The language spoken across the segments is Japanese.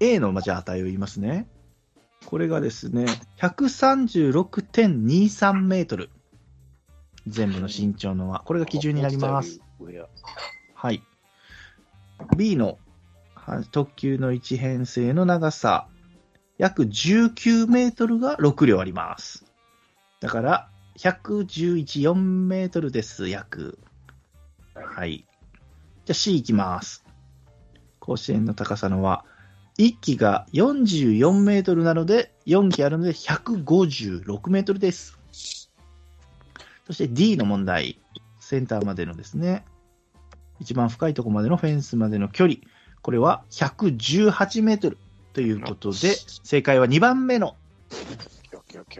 A の、ま、じゃ値を言いますね。これがですね、136.23メートル。全部の身長のは。これが基準になります。はい。B の特急の一編成の長さ、約19メートルが6両あります。だから、111.4メートルです、約。はい。じゃあ C いきます。甲子園の高さのは、1機が44メートルなので、4機あるので156メートルです。そして D の問題。センターまでのですね、一番深いところまでのフェンスまでの距離。これは118メートルということで、正解は2番目の、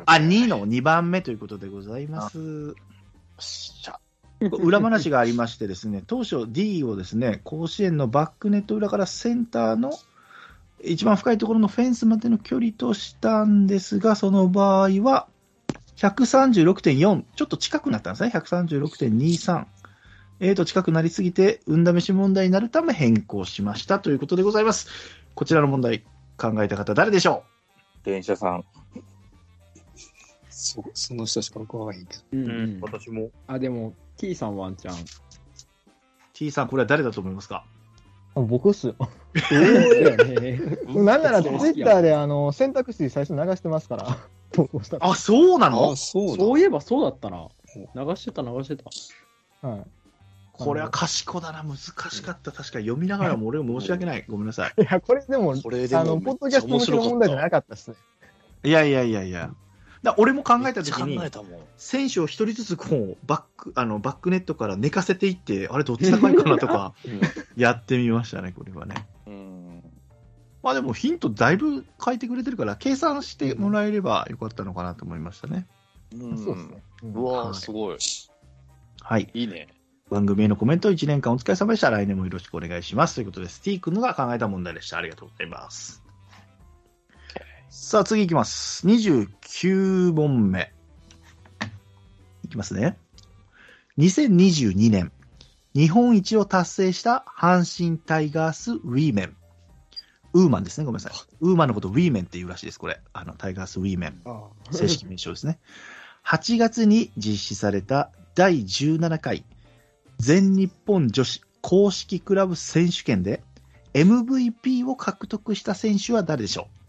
あ、2の2番目ということでございます。裏話がありましてですね、当初 D をですね、甲子園のバックネット裏からセンターの一番深いところのフェンスまでの距離としたんですが、その場合は136.4、ちょっと近くなったんですね、136.23。えーと近くなりすぎて、運試し問題になるため変更しましたということでございます。こちらの問題、考えた方誰でしょ電車さん。そその人しか僕はわへんけど。うんうん、私も。あ、でも、T さんワンチャン。?T さん、これは誰だと思いますか？あ僕っすよ。だよね。なんならツイッターであの選択肢最初流してますから、投稿したら。あ、そうなの？あ、そうだ。そういえばそうだったな。流してた、流してた。はい。これは賢だな、難しかった。確か読みながらも俺は申し訳ない。ごめんなさい。いや、これでも、これでもあの、ポッドキャストの問題じゃなかったっすね。いやいやいやいや。だ俺も考えたとき考に、えたもん。選手を一人ずつこうバックあのバックネットから寝かせていって、あれ、どっち高いかなとか やってみましたね、これはね。うん。まあでもヒントだいぶ書いてくれてるから、計算してもらえればよかったのかなと思いましたね。うんそうですわすごい。はい。いいね。番組へのコメント1年間お疲れ様でした。来年もよろしくお願いします。ということで、スティー君のが考えた問題でした。ありがとうございます。さあ、次いきます。29問目。いきますね。2022年、日本一を達成した阪神タイガースウィーメン。ウーマンですね。ごめんなさい。ウーマンのことウィーメンっていうらしいです。これ。あの、タイガースウィーメン。あ正式名称ですね。8月に実施された第17回全日本女子公式クラブ選手権で MVP を獲得した選手は誰でしょう？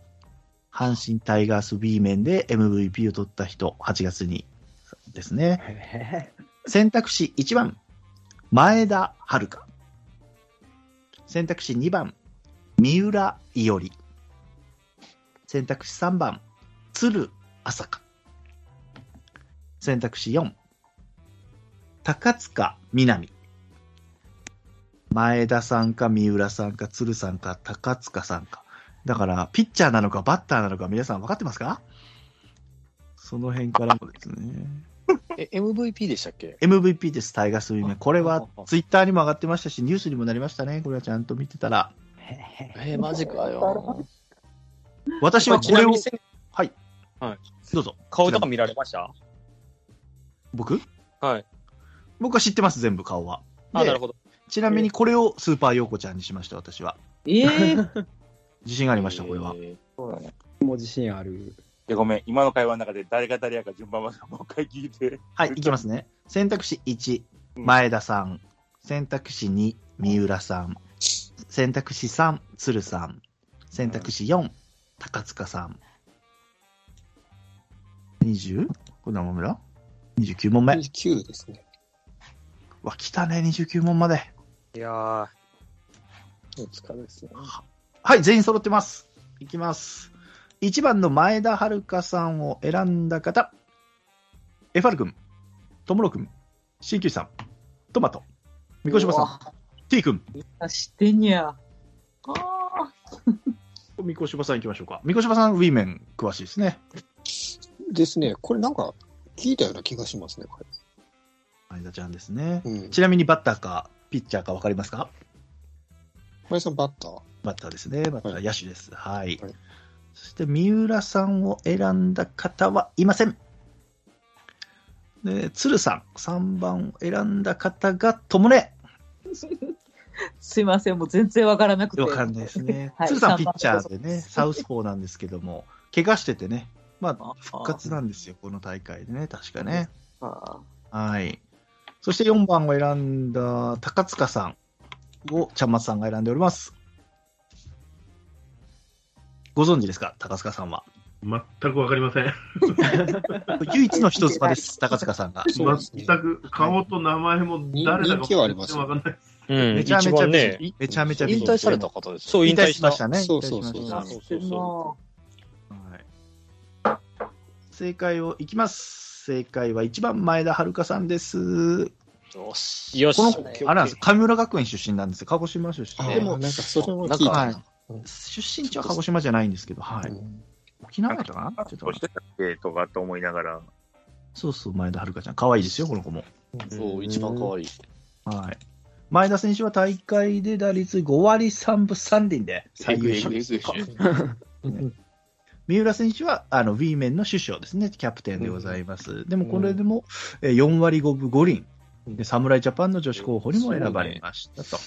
阪神タイガース B 面で MVP を取った人、8月にですね。選択肢1番、前田遥。選択肢2番、三浦伊織。選択肢3番、鶴朝香。選択肢4、高塚みなみ。前田さんか三浦さんか鶴さんか高塚さんか。だから、ピッチャーなのかバッターなのか皆さん分かってますか？その辺からもですね。え、MVP でしたっけ？MVP です、タイガースウィメン。これはツイッターにも上がってましたし、ニュースにもなりましたね。これはちゃんと見てたら。えー、マジかよ。私はこれを、ちなみにはい。はい。どうぞ。顔とか見られました？僕？はい。僕は知ってます、全部顔は。あ、でなるほど。ちなみにこれをスーパーヨーコちゃんにしました、私は。ええ 自信がありました、これは。えーそうだね。もう自信ある。いや、ごめん。今の会話の中で誰が誰やか順番までもう一回聞いて。はい、いきますね。選択肢1、うん前田さん。選択肢2、三浦さん。選択肢3、鶴さん。選択肢4、高塚さん。20? これ何問目だ ?29 問目。9ですね。わ、来たね、29問まで。いやー。お疲れですね。はい、全員揃ってます。いきます。1番の前田遥さんを選んだ方。エファル君、トモロ君、鍼灸師さん、トマト、三越さん、T 君、あ、知ってんや。ああ。三越さん行きましょうか。三越さん、ウィーメン詳しいですね。ですね。これなんか聞いたような気がしますね。こ前田ちゃんですね。れうん。ちなみにバッターかピッチャーか分かりますか？前さんバッター？バッターですね。バッター、はい野手です。はい。はいそして、三浦さんを選んだ方はいません。で、鶴さん、3番を選んだ方が、ともね。すいません、もう全然わからなくて。わかんないですね。はい鶴さんピッチャーでね、サウスポーなんですけども、怪我しててね、まあ、復活なんですよ、この大会でね、確かね。あはい。そして4番を選んだ高塚さんを、ちゃんまつさんが選んでおります。ご存知ですか？高塚さんは。全くわかりません。唯一の人妻です、高塚さんが。全く顔と名前も誰だかわかんない。うん、一めちゃめちゃ番ね、めちゃめちゃ引退された方ですそう引退しましたね。そうそうそうはい正解をいきます。正解は1番前田遥さんです。う。よし。よし。あれなんです。神村学園出身なんですよ。鹿児島出身。でも、なんかそれも聞いたはいな。出身地は鹿児島じゃないんですけど、はい。うん沖縄だったか？なちょっとしてたっけとかと思いながら。そうそう、前田遥ちゃん。可愛いですよ、この子も。そう、一番可愛い。はい。前田選手は大会で打率5割3分3厘で最優秀。三浦選手は、あの、ウィーメンの首相ですね、キャプテンでございます。でも、これでも、えー4割5分5厘。で、侍ジャパンの女子候補にも選ばれましたと。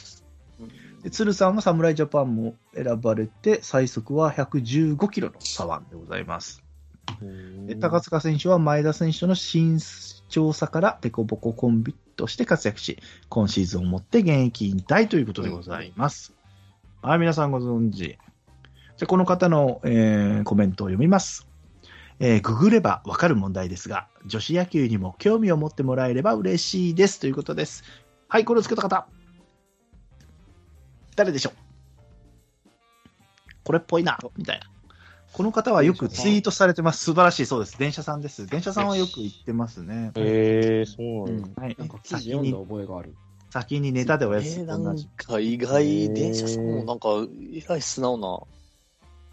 で、鶴さんは侍ジャパンも選ばれて、最速は115キロの左腕でございます。で高塚選手は前田選手との身長差からデコボココンビとして活躍し、今シーズンをもって現役引退ということでございます。はい、皆さんご存知。じゃあこの方の、えーコメントを読みます。えーググればわかる問題ですが、女子野球にも興味を持ってもらえれば嬉しいですということです。はい、これをつけた方。誰でしょう？これっぽいな、みたいな。この方はよくツイートされてます。素晴らしい、そうです。電車さんです。電車さんはよく言ってますね。へえ、そうなんだ。はいなんか記事先読んだに、覚えがある。先にネタでおやつえー、な同じ。んか意外、電車さんもなんか、えらい素直な。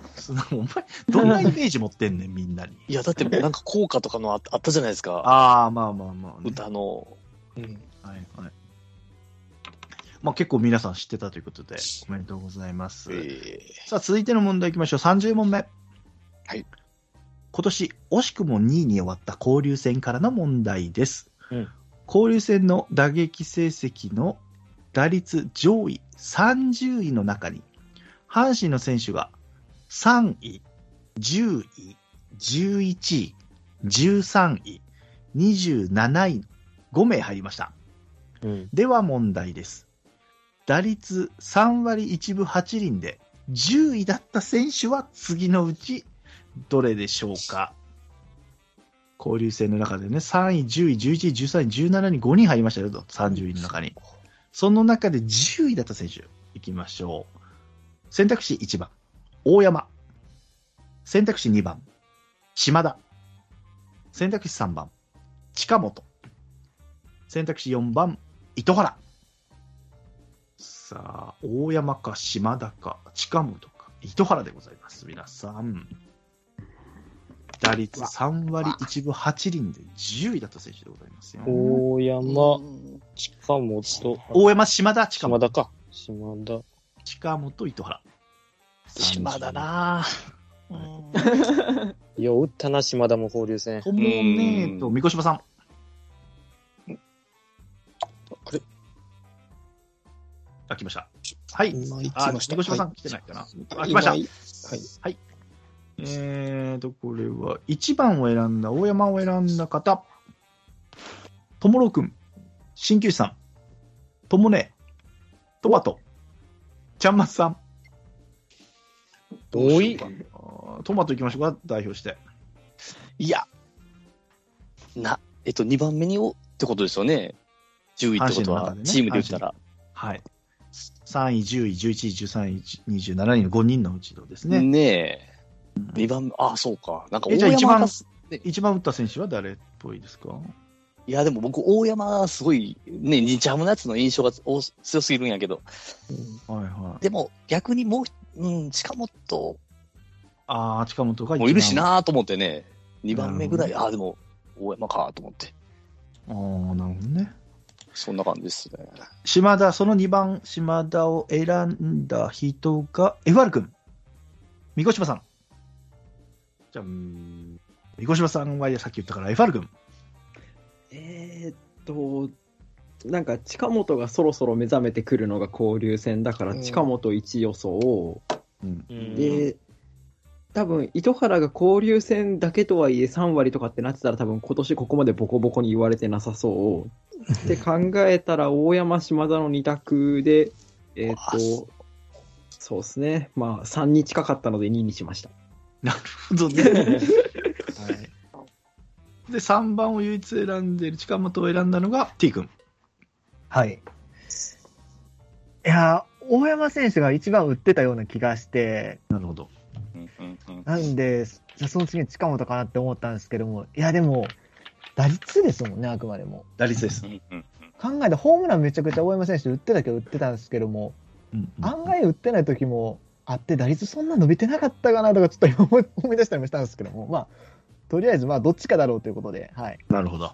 お前、どんなイメージ持ってんねん、みんなに。いや、だってなんか効果とかのああったじゃないですか。ああ、まあまあまあ、ね。歌の。はいはい。まあ結構皆さん知ってたということで、おめでとうございます。えさあ、続いての問題いきましょう。30問目。はい。今年、惜しくも2位に終わった交流戦からの問題です。うん交流戦の打撃成績の打率上位30位の中に、阪神の選手が3位、10位、11位、13位、27位、5名入りました。うん。では問題です。打率3割1分8厘で10位だった選手は次のうちどれでしょうか？交流戦の中でね、3位、10位、11位、13位、17位に5人入りましたよと、30位の中に。その中で10位だった選手、いきましょう。選択肢1番、大山。選択肢2番、島田。選択肢3番、近本。選択肢4番、糸原。さあ、大山か島田か近本か糸原でございます。皆さん。打率3割1分8厘で10位だった選手でございますよ。大山、近本、大山、島田、近本。島田か。島田。近本、糸原。島田なぁ。よう打ったな、島田も交流戦。ともねと、三越さん。あれ？あ、来ました。はい。あ、ました三越さんはい来てないかな。あ、来ました。はい。えーと、これは、1番を選んだ、大山を選んだ方、ともろくん、鍼灸師さん、ともね、トマト、ちゃんまつさん。おいトマト行きましょうか、代表して。いや、な、えっと、2番目におってことですよね。10位ってことは、ねチームで言ったら。はい。3位、10位、11位、13位、27位の5人のうちのですね。ねえ。2番目、あ、そうか。なんか大えじゃあ一番山がす一番打った選手は誰っぽいですか？いや、でも僕、大山、すごい、ね、日ハムのやつの印象がお強すぎるんやけど、はいはい。でも逆にもう、うん、近本ああ、近本がもいるし。なと思ってね、2番目ぐらい、ああ、でも、大山かと思って、ああ、なるほどね。そんな感じですね。島田、その2番、島田を選んだ人が、FR 君。三越島さん。じゃん三越島さんはさっき言ったから FR 君。えーっと、なんか近本がそろそろ目覚めてくるのが交流戦だから、うん近本1予想、うん。うんで、多分糸原が交流戦だけとはいえ3割とかってなってたら多分今年ここまでボコボコに言われてなさそう。って 考えたら大山島田の2択で、えっ、と、そうですね。まあ3に近かったので2にしました。なるほどね。はい。で、3番を唯一選んでる近本を選んだのが T 君。はい。いやー、大山選手が一番打ってたような気がして、なるほど。なんで、じゃあその次に近本かなって思ったんですけども、いやでも、打率ですもんね、あくまでも。打率ですう。んうん考えてホームランめちゃくちゃ大山選手打ってたけど打ってたんですけども、案外打ってない時もあって、打率そんな伸びてなかったかなとか、ちょっと今思い思い出したりもしたんですけども、まあ、とりあえず、まあ、どっちかだろうということで、はい。なるほど。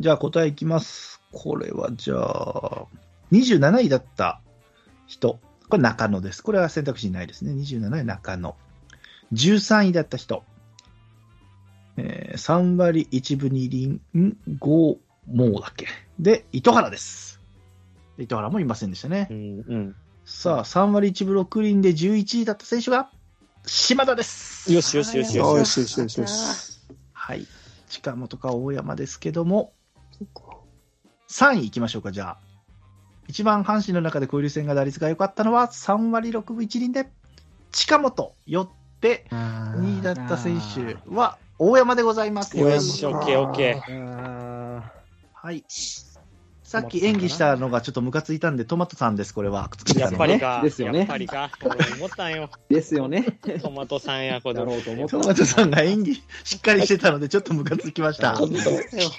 じゃあ答えいきます。これはじゃあ、27位だった人。これ中野です。これは選択肢にないですね。27位中野。13位だった人。えー3割1分2厘、ん ?5 もうだっけ。で、糸原です。糸原もいませんでしたね。うんうん。さあ、3割1分6厘で11位だった選手が、島田です。よしよしよしよし。よしよしよしよし。はい。近本か大山ですけども、3位行きましょうか、じゃあ。一番阪神の中で交流戦が打率が良かったのは3割6分1厘で、近本、よって、2位だった選手は大山でございます。よし、オッケーオッケあはい。さっき演技したのがちょっとムカついたんで、トマトさんです、これは。やっ。ぱりか。ですよねやっぱりか。俺思ったんよ。ーですよね。トマトさんや、これ。だろうと思ったト。マトさんが演技しっかりしてたので、ちょっとムカつきました。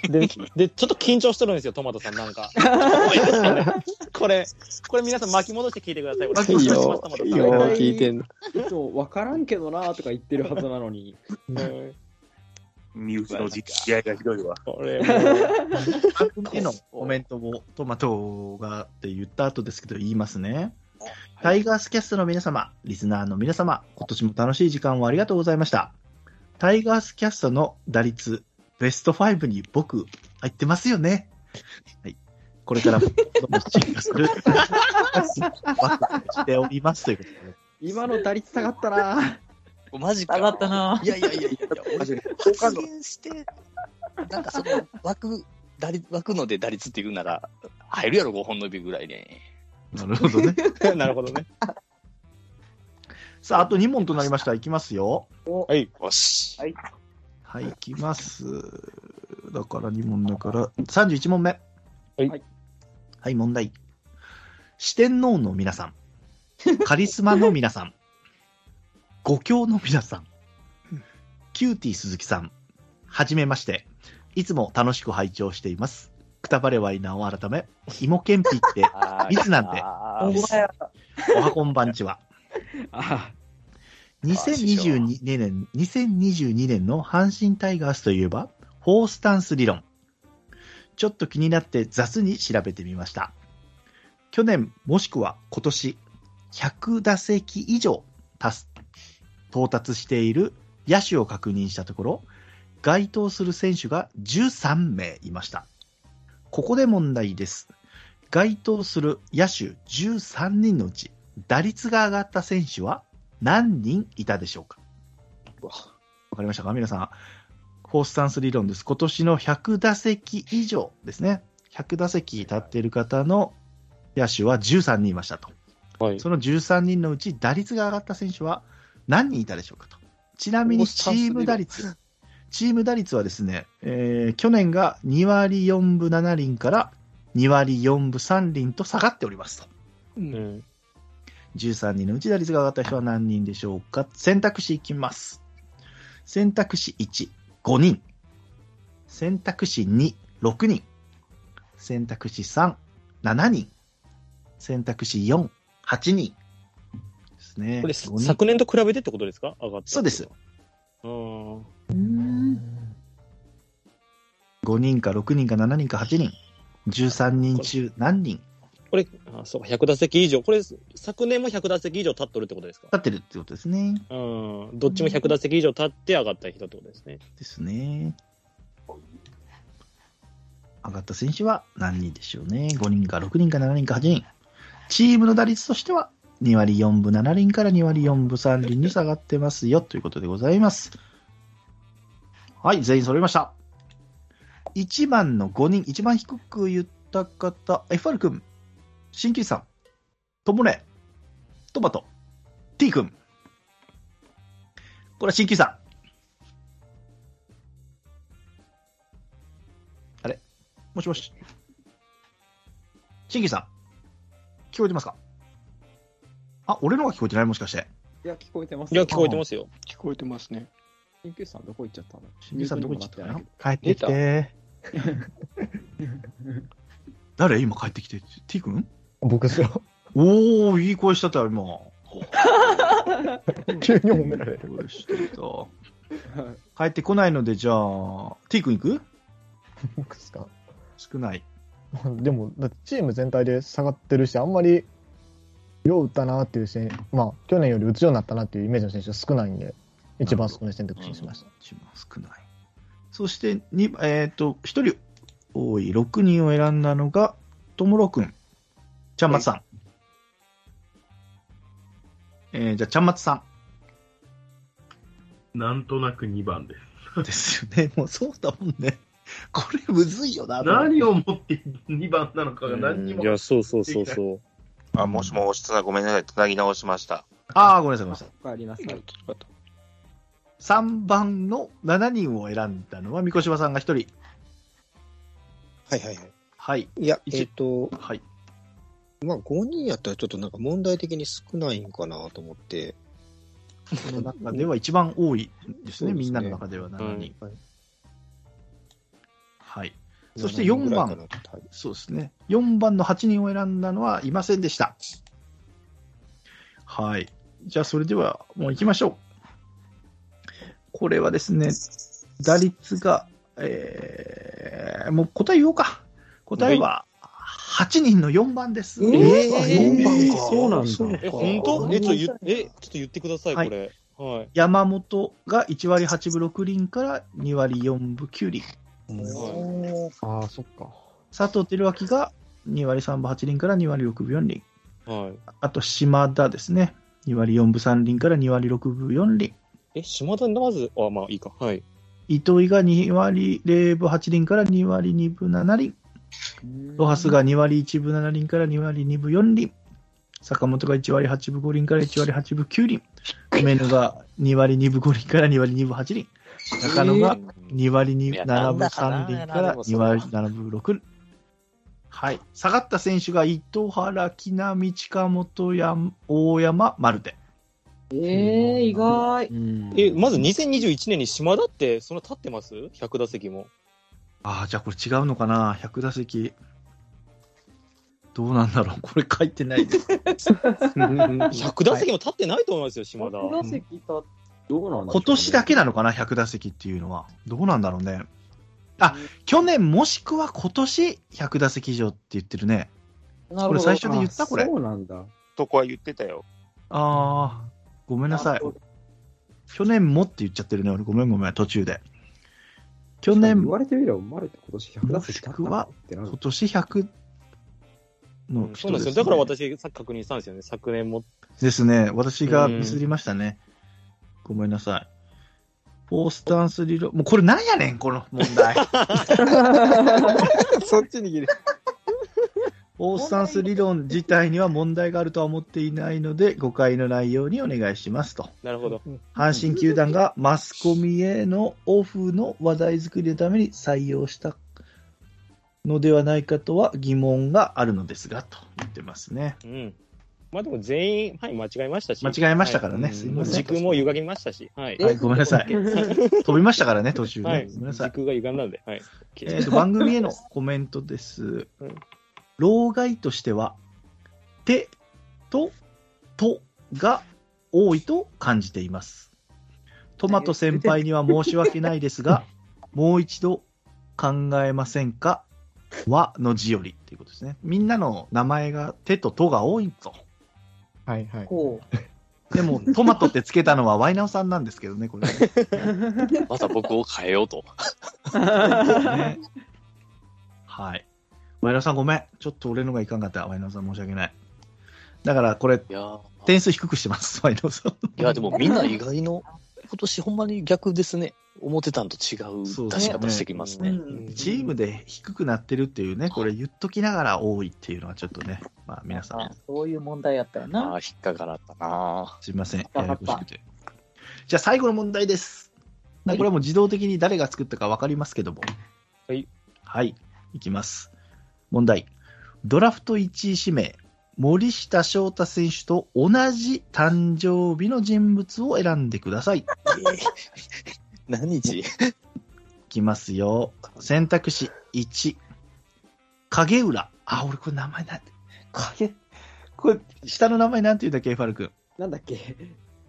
で、で、ちょっと緊張してるんですよ、トマトさんなんか。これ、これ皆さん巻き戻して聞いてください。巻きよトマトさん、いいよ、聞いてんの。そう、わからんけどなとか言ってるはずなのに。うん身内の実試合がひどいわ。これ番組へのコメントをトマトがって言った後ですけど言いますね。タイガースキャストの皆様、リスナーの皆様、今年も楽しい時間をありがとうございました。タイガースキャストの打率、ベスト5に僕、入ってますよね。はい。これからも、どんどん進化する、ワクワクしておりますということで。今の打率下がったなマジか。上がったな。いやいやいやいや、俺発言して、なんかその枠、打率、枠ので打率って言うなら、入るやろ、5本の指ぐらいね。なるほどね。なるほどね。さあ、あと2問となりました。いきますよ。はい。よし。はい、いきます。だから2問だから、31問目。はい。はい、問題。四天王の皆さん、カリスマの皆さん、五強の皆さん、キューティー鈴木さん、はじめまして。いつも楽しく拝聴しています。くたばれはいなお改め、芋けんぴって、いつなんで。おはこんばんちは。あ2022年、2022年の阪神タイガースといえば、フォースタンス理論。ちょっと気になって雑に調べてみました。去年もしくは今年、100打席以上達す到達している野手を確認したところ、該当する選手が13名いました。ここで問題です。該当する野手13人のうち、打率が上がった選手は何人いたでしょうか？わかりましたか？皆さん。フォースタンス理論です。今年の100打席以上ですね。100打席立っている方の野手は13人いましたと。はい。その13人のうち打率が上がった選手は何人いたでしょうかと。ちなみにチーム打率。チーム打率はですね、えー去年が2割4分7厘から2割4分3厘と下がっておりますと。うん。13人のうち打率が上がった人は何人でしょうか選択肢いきます。選択肢1、5人。選択肢2、6人。選択肢3、7人。選択肢4、8人。ね。これ、5人昨年と比べてってことですか？上がった。そうです。うん。5人か6人か7人か8人。13人中何人？これ、あそうか、100打席以上。これ、昨年も100打席以上立っとるってことですか？立ってるってことですね。うん。どっちも100打席以上立って上がった人ってことですね。ですね。上上がった選手は何人でしょうね。5人か6人か7人か8人。チームの打率としては2割4分7厘から2割4分3厘に下がってますよということでございます。はい、全員揃いました。1番の5人、一番低く言った方、FR 君、新旧さん、ともね、トマト、T 君。これは新旧さん。あれ？もしもし。新旧さん。聞こえてますか？あ、俺のが聞こえてない？もしかして。いや、聞こえてます。いや、聞こえてますよ。聞こえてますね。緊急さんどこ行っちゃったの？新旧さんどこ行っちゃったの？帰ってきて。誰今帰ってきて？T 君？僕ですよ。おー、いい声したったよ、今。急に褒められる。帰ってこないので、じゃあ、T 君行く？僕ですか？少ない。でも、チーム全体で下がってるし、あんまり、よう打ったなっていう選手、まあ、去年より打つようになったなっていうイメージの選手が少ないんで、一番少ない選択肢にしました。一番少ない。そして、にえっ、と、一人多い6人を選んだのが、ともろくん。ちゃんまつさん。えー、じゃあ、ちゃんまつさなんとなく2番です。んですよね。もうそうだもんね。これむずいよな。何をもって2番なのかが何にも。いや、そうそうそうそう。あ、もしもし、つな、ごめんなさい。つなぎ直しました。ああ、ごめんなさい、ごめんなさい。お帰りなさい。3番の7人を選んだのは、三越さんが1人。はいはいはい。はい。いや、一えっ、と、はい。まあ5人やったらちょっとなんか問題的に少ないんかなと思って。この中では一番多いですね、すねみんなの中では7人。はいはい。そして4番7人ぐらいかなとはいそうですね。4番の8人を選んだのはいませんでした。はい。じゃあ、それではもう行きましょう。これはですね、打率が、えー、もう答え言おうか。答えは、8人の4番です。えーあ4番かそうなんだ。え、本当？え、ちょっと言っえ、ちょっと言ってください、はいこれ。はい。山本が1割8分6厘から2割4分9厘。ああ、そっか。佐藤輝明が2割3分8厘から2割6分4厘。はい。あと島田ですね。2割4分3厘から2割6分4厘。え、島田まず、あ、まあいいか。はい。糸井が2割0分8厘から2割2分7厘。ロハスが2割1分7厘から2割2分4厘。坂本が1割8分5厘から1割8分9厘。梅野が2割2分5厘から2割2分8厘。中野が2割2いや7分なんだかな3厘から2割7分6。はい。下がった選手が糸原、木浪、近本、や大山、マルテ。えー、意外。うんえ、まず2021年に島田って、そんな立ってます ?100 打席も。ああ、じゃあこれ違うのかな ?100 打席。どうなんだろう？これ書いてないです。100打席も立ってないと思いますよ、島田。100打席と、どうなんね今年だけなのかな ?100 打席っていうのは。どうなんだろうね。あ、去年もしくは今年100打席以上って言ってるね。なるほど。これ最初で言ったこれあそうなんだ。とこは言ってたよ。ああ、ごめんなさい。去年もって言っちゃってるね。俺ごめんごめん、途中で。去言年、われてみれば、マルって今年100打席立ったのってなる今年100のうんそ人です、ねうなんですよ。だから私、さっき確認したんですよね。昨年も。ですね。私がミスりましたね。ごめんなさい。フォースタンス理論。もうこれなんやねん、この問題。そっちに切る。フォースタンス理論自体には問題があるとは思っていないので、誤解のないようにお願いしますと。なるほど。阪神球団がマスコミへのオフの話題作りのために採用したのではないかとは疑問があるのですが、と言ってますね。うん。まあでも全員、はい、間違えましたし。間違えましたからねはいすいません時空も歪みましたし。はい。はい、ごめんなさい。飛びましたからね、途中ね。はい。ごめんなさい時。空が歪んだんで。はい。えーと番組へのコメントですうん。老害としては、手ととが多いと感じています。トマト先輩には申し訳ないですが、もう一度考えませんか？和の字よりっていうことですね。みんなの名前が手ととが多いと。はいはい。こ でも、トマトってつけたのはワイナオさんなんですけどね、これね。また僕を変えようと。ね ははい。ワイナオさんごめん。ちょっと俺のがいかんかった。ワイナオさん申し訳ない。だからこれ、点数低くしてます、ワイナオさん。いや、でもみんな意外の、今年ほんまに逆ですね。思ってたんと違うそう出し方してきますね。うんチームで低くなってるっていうね、これ言っときながら多いっていうのはちょっとね、まあ皆さん、そういう問題やったよな。ああ、引っかからったなすいません、ややこしくて。じゃあ最後の問題です。はいこれはもう自動的に誰が作ったか分かりますけども。はい。はい、いきます。問題。ドラフト1位指名、森下翔太選手と同じ誕生日の人物を選んでください。い何日きますよ。選択肢1、影浦。あ、俺これ名前なんて。影、これ、下の名前なんて言うんだっけ、ァル君。なんだっけ？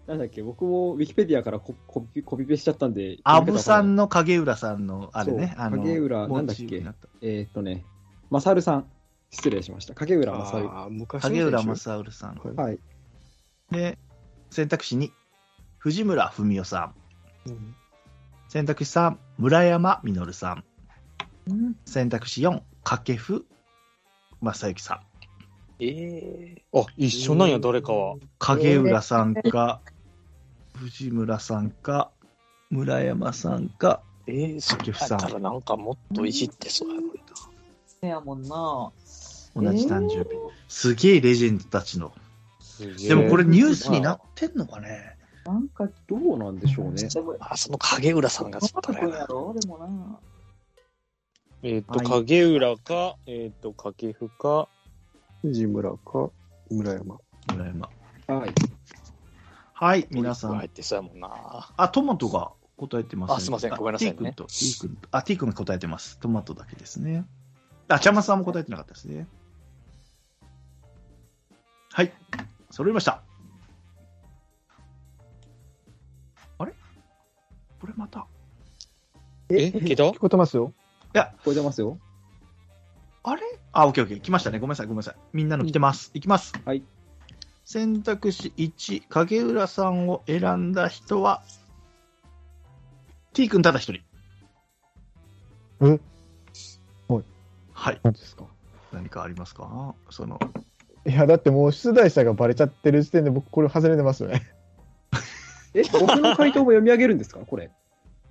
なんだっけ？僕もウィキペディアからココピコピペしちゃったんで。アブさんの。の影浦さんの、あれね。あの影浦なんだっけ？えーっとね、マサルさん。失礼しました。影浦マサル。あー昔の選手影浦正治さん。はいはい。で、選択肢2、藤村文夫さん。うん選択肢3、村山実さん。うん選択肢4、掛布正幸さん。ええあ、一緒なんや、誰かは。影浦さんか、藤村さんか、村山さんか、ええそ掛布さんだったらなんかもっといじってそうやのにな。せやもんな。同じ誕生日。すげえレジェンドたちの。でもこれニュースになってんのかね？なんか、どうなんでしょうね。あ、その影浦さんがちょっとね君やろでもな。えっと、はい影浦か、えっと、掛布か、藤村か、村山。村山。はい。はい、皆さん。入ってそうやもんな。あ、トマトが答えてます、あすいませんごめんなさいね T 君と、T 君と、あ、T 君が答えてます。トマトだけですね。あ、ちゃまさんも答えてなかったですね。はい。揃いました。あれ？これまた？え、聞いた？聞こえてますよ。聞こえてますよ。あれ？あ、オッケーオッケー。来ましたね。ごめんなさい、ごめんなさい。みんなの来てます。いきます。はい。選択肢1、影浦さんを選んだ人は、T 君ただ一人。え？はい。何ですか？何かありますか？その、いや、だってもう出題者がバレちゃってる時点で僕これ外れてますよね。え、僕の回答も読み上げるんですか？これ。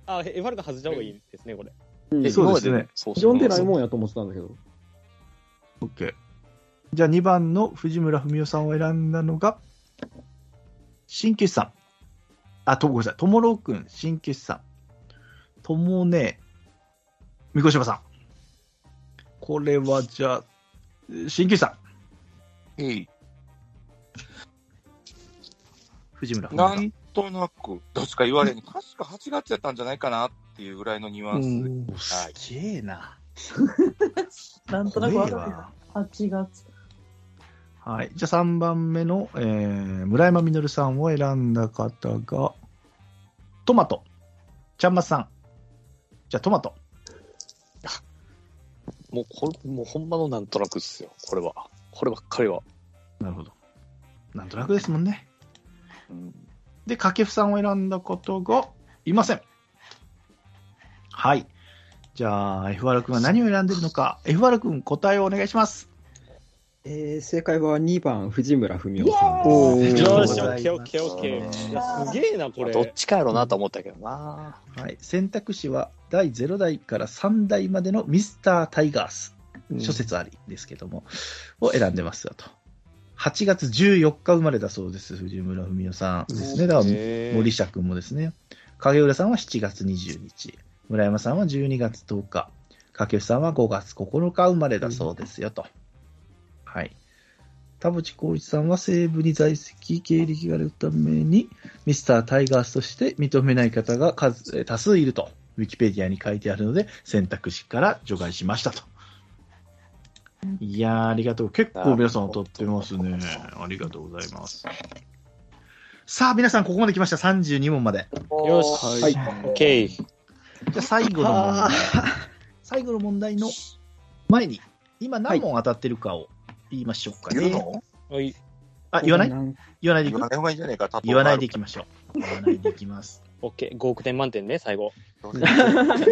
あ、エファルが外した方がいいですね、これ。うんえそうですね読んでないもん。んやと思ってたんだけど。OK。じゃあ2番の藤村文夫さんを選んだのが、新旧さん。あ、と、ごめんなさい。ともろうくん、新旧さん。ともね、三越島さん。これはじゃあ、新旧さん。えい藤村文夫さ。なんんとなく、どっちか言われに、確か8月やったんじゃないかなっていうぐらいのニュアンスすげえな。なんとなく怖わかるえわ。8月。はい。じゃあ3番目の、えー、村山実さんを選んだ方が、トマト。ちゃんまつさん。じゃあトマト。もう、これ、もうほんまのなんとなくっすよ。これは。こればっかりは。なるほど。なんとなくですもんね。うんで、掛布さんを選んだ方がいません。はい。じゃあ、FR 君は何を選んでるのか。FR 君、答えをお願いします。えー、正解は2番、藤村文夫さんです。よし、よしオッケーオッケーオッケー。いや、すげえな、これ。どっちかやろうなと思ったけどな。はい。選択肢は第0代から3代までのミスタータイガース。諸説ありですけども、を選んでますよと。8月14日生まれだそうです。藤村文夫さんですね。だから、森下君もですね。影浦さんは7月20日。村山さんは12月10日。掛布さんは5月9日生まれだそうですよと。はい。田淵光一さんは西部に在籍経歴があるために、ミスタータイガースとして認めない方が数えー多数いると、ウィキペディアに書いてあるので、選択肢から除外しましたと。いやー、ありがとう。結構皆さん当たってますね。ありがとうございます。さあ、皆さんここまで来ました。32問まで。よし。はい。オッケー。じゃあ最後の問題。最後の問題の前に、今何問当たってるかを言いましょうかね。はい。あ、言わない？ん言わないでいく？言わない方がいいんじゃないか、言わないでいきましょう。言わないでいきます。オッケー。5億点満点ね、最後。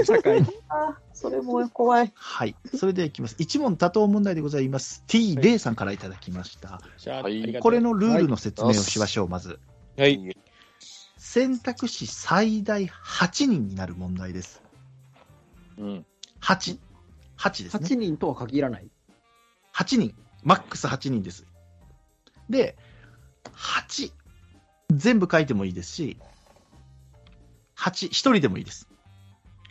社会。あ、それも怖い。はい。それではいきます。一問多答問題でございます。T レイさんからいただきました。じゃあ、はいありがとうこれのルールの説明をしましょう、まず。はい。選択肢最大8人になる問題です。うん。8。8ですね。8人とは限らない。8人。マックス8人です。で、8。全部書いてもいいですし、8、1人でもいいです。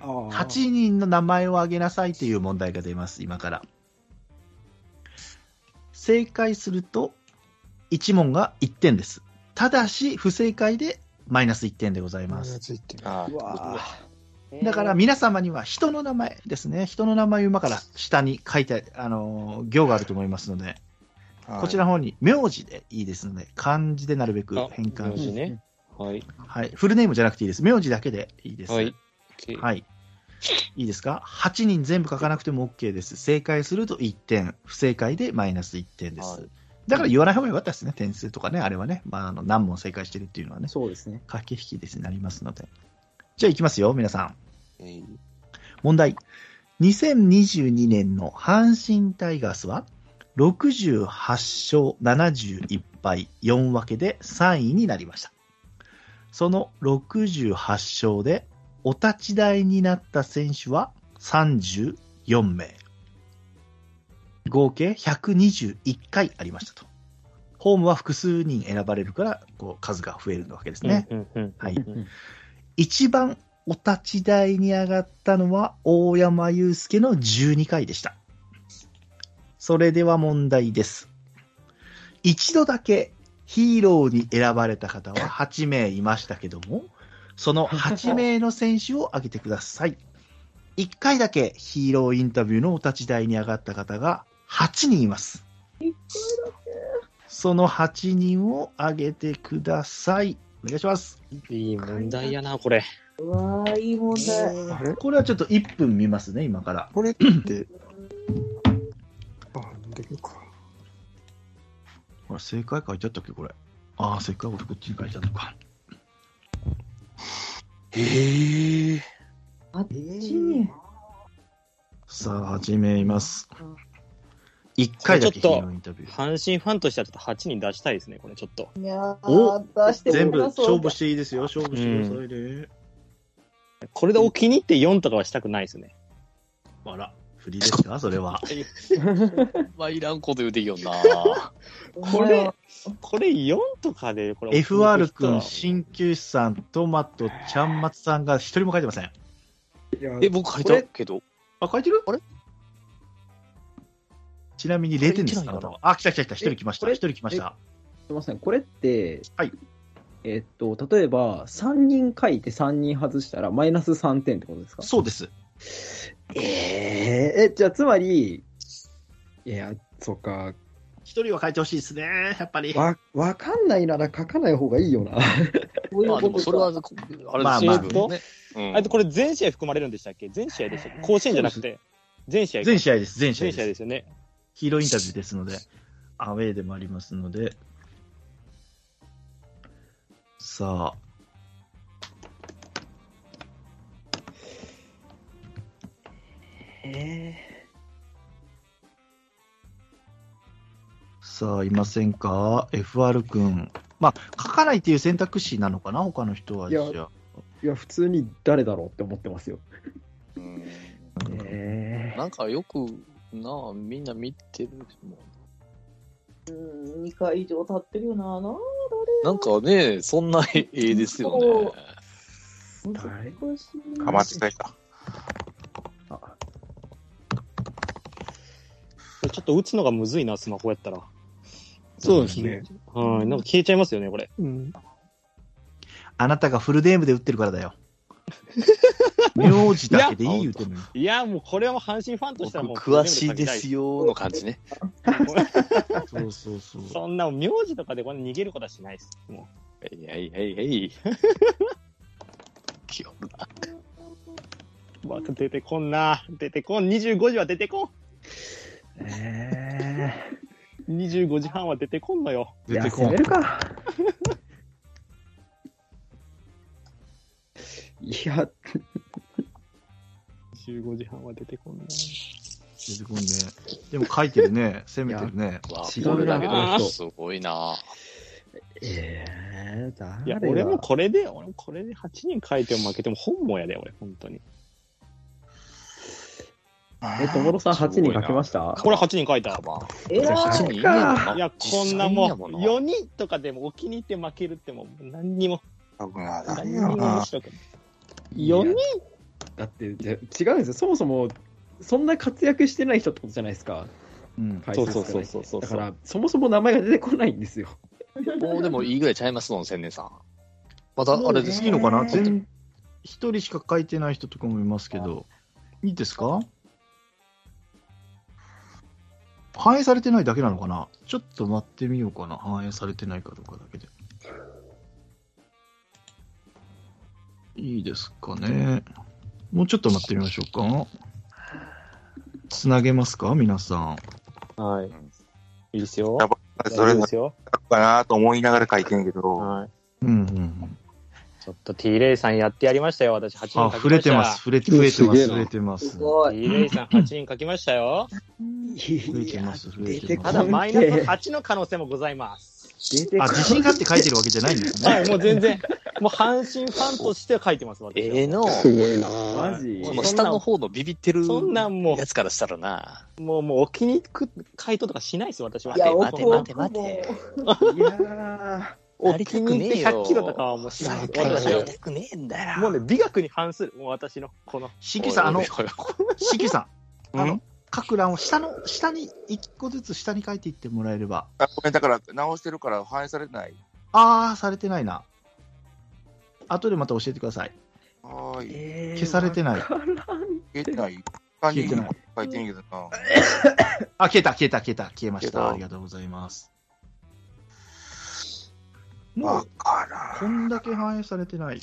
8 8人の名前を挙げなさいという問題が出ます、今から。正解すると、1問が1点です。ただし、不正解でマイナス1点でございます。だから皆様には人の名前ですね。人の名前を今から下に書いて、あのー行があると思いますので、こちらの方に名字でいいですので、漢字でなるべくあ変換して、ね。はい。はい。フルネームじゃなくていいです。名字だけでいいです。はい。はい。いいですか ?8 人全部書かなくても OK です。正解すると1点、不正解でマイナス1点です。はいだから言わない方がよかったですね。点数とかね、あれはね。まあ、あの、何問正解してるっていうのはね、そうですね。駆け引きですになりますので。じゃあ行きますよ、皆さん。えー問題。2022年の阪神タイガースは、68勝71敗4分けで3位になりました。その68勝でお立ち台になった選手は34名。合計121回ありましたと。ホームは複数人選ばれるから、こう、数が増えるわけですね。はい。うん一番お立ち台に上がったのは大山祐介の12回でした。それでは問題です。一度だけヒーローに選ばれた方は 8名いましたけども、その8名の選手を挙げてください。1回だけヒーローインタビューのお立ち台に上がった方が8人います。その8人を挙げてください。お願いします。いい問題やな、これ。うわー、いい問題。これはちょっと1分見ますね、今から。これって、あ、できるか。ほら、正解書いてあったっけ、これ？ああ、正解俺こっちに書いてあるのか。へえ。あっちに。さあ、始めます。1回だけヒーローインタビュー。阪神ファンとしてはちょっと8人出したいですね、これちょっと。いやおー、出して全部勝負していいですよ。勝負してくださいね。これでお気に入って4とかはしたくないですね。あら、振りですか、それは。まあ、いらんこと言うていいよな。これ、これ4とかで、これ FR 君、は鍼灸師さん、トマト、ちゃんまつさんが一人も書いてません。え、僕書いたけど。あ、書いてる？あれ？ちなみに0点です、あなたは。あ、来た来た来た。一人来ました。一人来ました。すみません、これって、はいえっと、例えば、3人書いて3人外したら、マイナス3点ってことですか？そうです。えー、え、じゃあ、つまり、いや、そっか、一人は書いてほしいですね、やっぱり。わ、わかんないなら書かない方がいいよな。まあ、でもそれは、あれですまあまあ自分ね。うんあとこれ全試合含まれるんでしたっけ？全試合でしたっけ？甲子園じゃなくて。全試合か。全試合です、全試合全です。試合ですよね。ヒーローインタビューですので、アウェーでもありますので、さあ、えさあ、いませんか ?FR 君。まあ、書かないっていう選択肢なのかな？他の人は。いやじゃあいや、普通に誰だろうって思ってますよ。うんえなんかよく、なあ、みんな見てるもん。うん、2回以上経ってるよな。ななんかね、そんな絵ですよね。誰。かまってたいか。ちょっと打つのがむずいな、スマホやったら。そうですね。はい。なんか消えちゃいますよね、これ。うん。あなたがフルネームで打ってるからだよ。名字だけでいい言うてんのに。いや、もうこれはもう阪神ファンとしてはもう。僕詳しいですよの感じね。そうそうそう。そんな名字とかでこれ逃げることはしないです。もはいはいはいはい。気をなう。わ出てこんな。出てこん。25時は出てこん。え25時半は出てこんのよ。ー、いや、出てこんるか。いや、15時半は出てこんな。出てこんね。でも書いてるね。攻めてるね。わ違うだけこの人すごいなええー、誰いや、が俺もこれで、俺もこれで8人書いても負けても本望やで、俺、本当に。え、友野さん8人書きました？これ8人書いた。えら8い人いや、こんなもん、実際にやもんな4人とかでもお気に入って負けるってもう何にも、多分な何にも面白くない。いや4人？だって、じゃ違うんですよ。そもそも、そんな活躍してない人ってことじゃないですか。うん。そうそうそうそうそう。だから、そもそも名前が出てこないんですよ。もうでもいいぐらいちゃいますもん、千年さん。また、あれですいいのかな？一人しか書いてない人とかもいますけど、いいですか？反映されてないだけなのかな？ちょっと待ってみようかな。反映されてないかどうかだけで。いいですかね。もうちょっと待ってみましょうか。つなげますか？皆さん。はい。いいですよ。やっぱそれですよ。かなと思いながら書いてんけど、はい。うんうんうん。ちょっっと T レイさんやってやりましたよ、私8人書きました。あ、触れてます。触れて、増えてます。すげえな増えてます。すごい。T レイさん8人書きましたよ。増えてます。増え出てます。ただ、マイナス8の可能性もございます。出てこあ、自信があって書いてるわけじゃないんですね。はい、もう全然、もう阪神ファンとしては書いてます、私は。ええの。すごいなマジもう下の方のビビってるそんなんもやつからしたらな。う、もう、もう、お気に入り回答とかしないですよ、私は。いや、待て待て待て奥いやーお気に入り100キロとかはもうしない。私は。たくねえんだよ。もうね、美学に反する、もう私の、この。しきさん、あのおい、おいしきさん、あの、各欄を下の、下に、一個ずつ下に書いていってもらえれば。あごめん、だから直してるから反映されてない。あー、されてないな。後でまた教えてください。はーい。消されてない消えてない。消えてない。書いてんけどな。あ、消えた、消えた、消えた、消えまし。たありがとうございます。もわう、からこんだけ反映されてない。い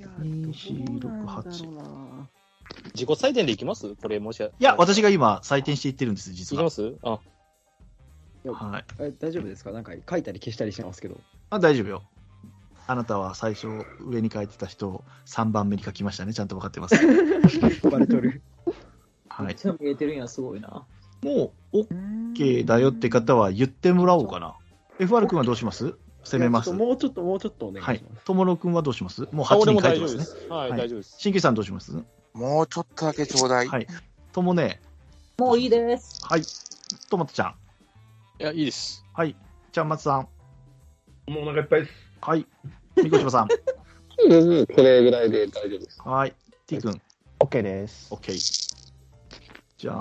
や2 4どうなんだろう8な自己採点でいきます？これ、もしや。いや、私が今、採点していってるんです、い実はきま。す？あ、はい。え大丈夫ですか？なんか書いたり消したりしてますけど。あ、大丈夫よ。あなたは最初、上に書いてた人を3番目に書きましたね。ちゃんと分かってます。バレとる。はい。ちゃ見えてるんや、すごいな。もう、OK だよって方は言ってもらおうかな。FR 君はどうします？攻めますもうちょっと、もうちょっとお願いはいします。。ともろくんはどうします？もうあ8俺も大人書いてまね。丈夫ですす。はい、はい大丈夫です。新規さんどうします？もうちょっとだけちょうだい。はい。ともね、もういいです。はい。トマトちゃん。いや、いいです。はい。ちゃんまつさん。もうお腹いっぱいです。はい。みこしばさん。うんこれぐらいで大丈夫です。はい。T 君。OK です。OK。じゃあ、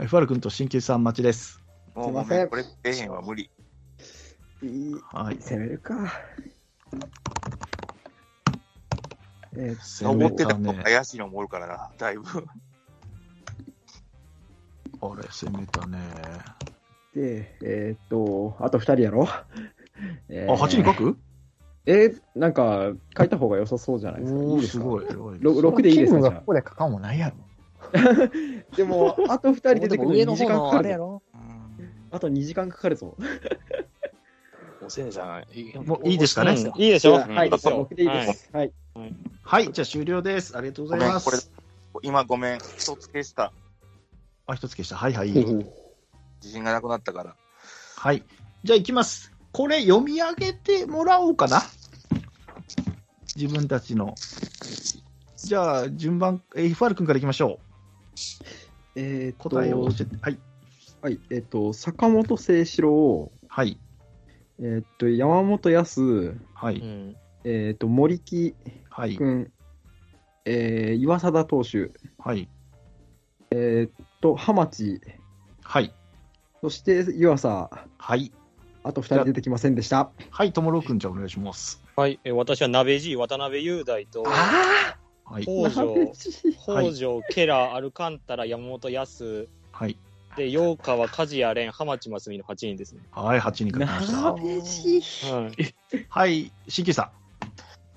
FR 君と新規さん待ちです。もうすいませんこれ出えへんは無理。いいはい。攻めるか。えー攻め思ってた。の怪しいのもおるからな、だいぶ。あれ、攻めたね。で、えーっと、あと2人やろ。えあ、8人書く？えーなんか、書いた方が良さそうじゃないですか。いいですか？すごい。偉いろ6でいいですか？ここで書かんもないやろ。あ。でも、あと2人出てくるのに2時間かかる。あと2時間かかるぞ。おせねさん、いもういいですかね？うんいいでしょ？はい、僕でいいです。はい。はい。じゃあ終了です。ありがとうございます。今ごめん、一つ消した。あ、一つ消した。はいはい。自信がなくなったから。はい。じゃあ行きます。これ読み上げてもらおうかな。自分たちの。じゃあ、順番、えー FR 君から行きましょう。えー答えを教えて。はい。はい、えーっと、坂本誠志郎、はい。えーっと、山本康、はい。うん。えーっと、森木はい。君、えー岩貞投手、はい。えーっと、浜地、はい。そして湯浅、はい。あと2人出てきませんでした。はい。ともろくん、じゃあお願いします。はい、え私は鍋爺、渡辺雄大と、はい。北条、はい北条、ケラ、アルカンタラ、山本康、はい。で、陽川、梶谷蓮、浜地真澄の8人ですね。はい。8人書きました。はい。はい。しきさ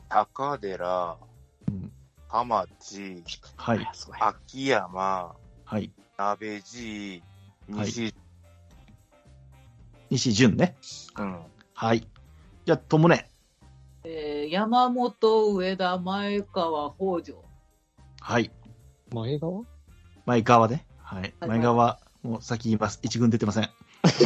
高寺、ん。浜地、はい。秋山、はい。鍋爺、はい西、西淳ね。うん。はい。じゃあ、ともね。えー、山本、上田、前川、北条。はい。前川？前川ね。はい。はい前川、もう先言います。一軍出てません。立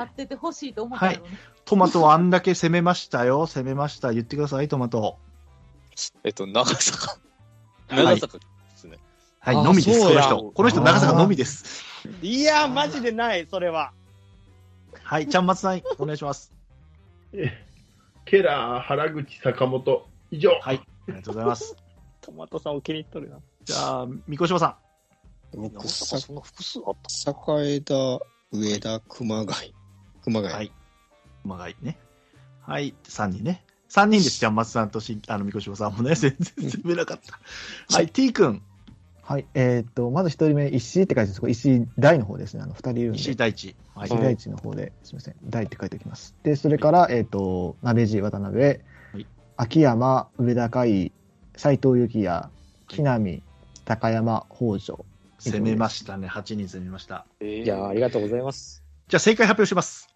っててほしいと思ったけどね。トマトはあんだけ攻めましたよ。攻めました。言ってください、トマト。えっと、長坂。はい長坂ですね。はい、あのみです、この人。この人、長坂のみです。いや、マジでない、それは。はい、ちゃんまつさん、お願いします。えケラー、原口、坂本、以上。はい、ありがとうございます。トマトさんを気に入っとるな。じゃあ、三越さ僕、そんな複数あった栄田、上田、熊谷。熊谷。はいん。熊谷ね。はい、3人ね。3人です、ちゃんまつさんとしあの、三越さんもね、全然攻めなかった。はい、T 君、はい。えっ、と、まず一人目、石井って書いてあるんですこれ石井大の方ですね。あの、二人いるんで。石井大地。はい石井大地の方で、すみません。大って書いておきます。で、それから、えっ、と、鍋地渡辺、い秋山、上田海、斎藤幸也、木南、高山、北条。攻めましたね。8人攻めました。えーいや、ありがとうございます。じゃあ、正解発表します。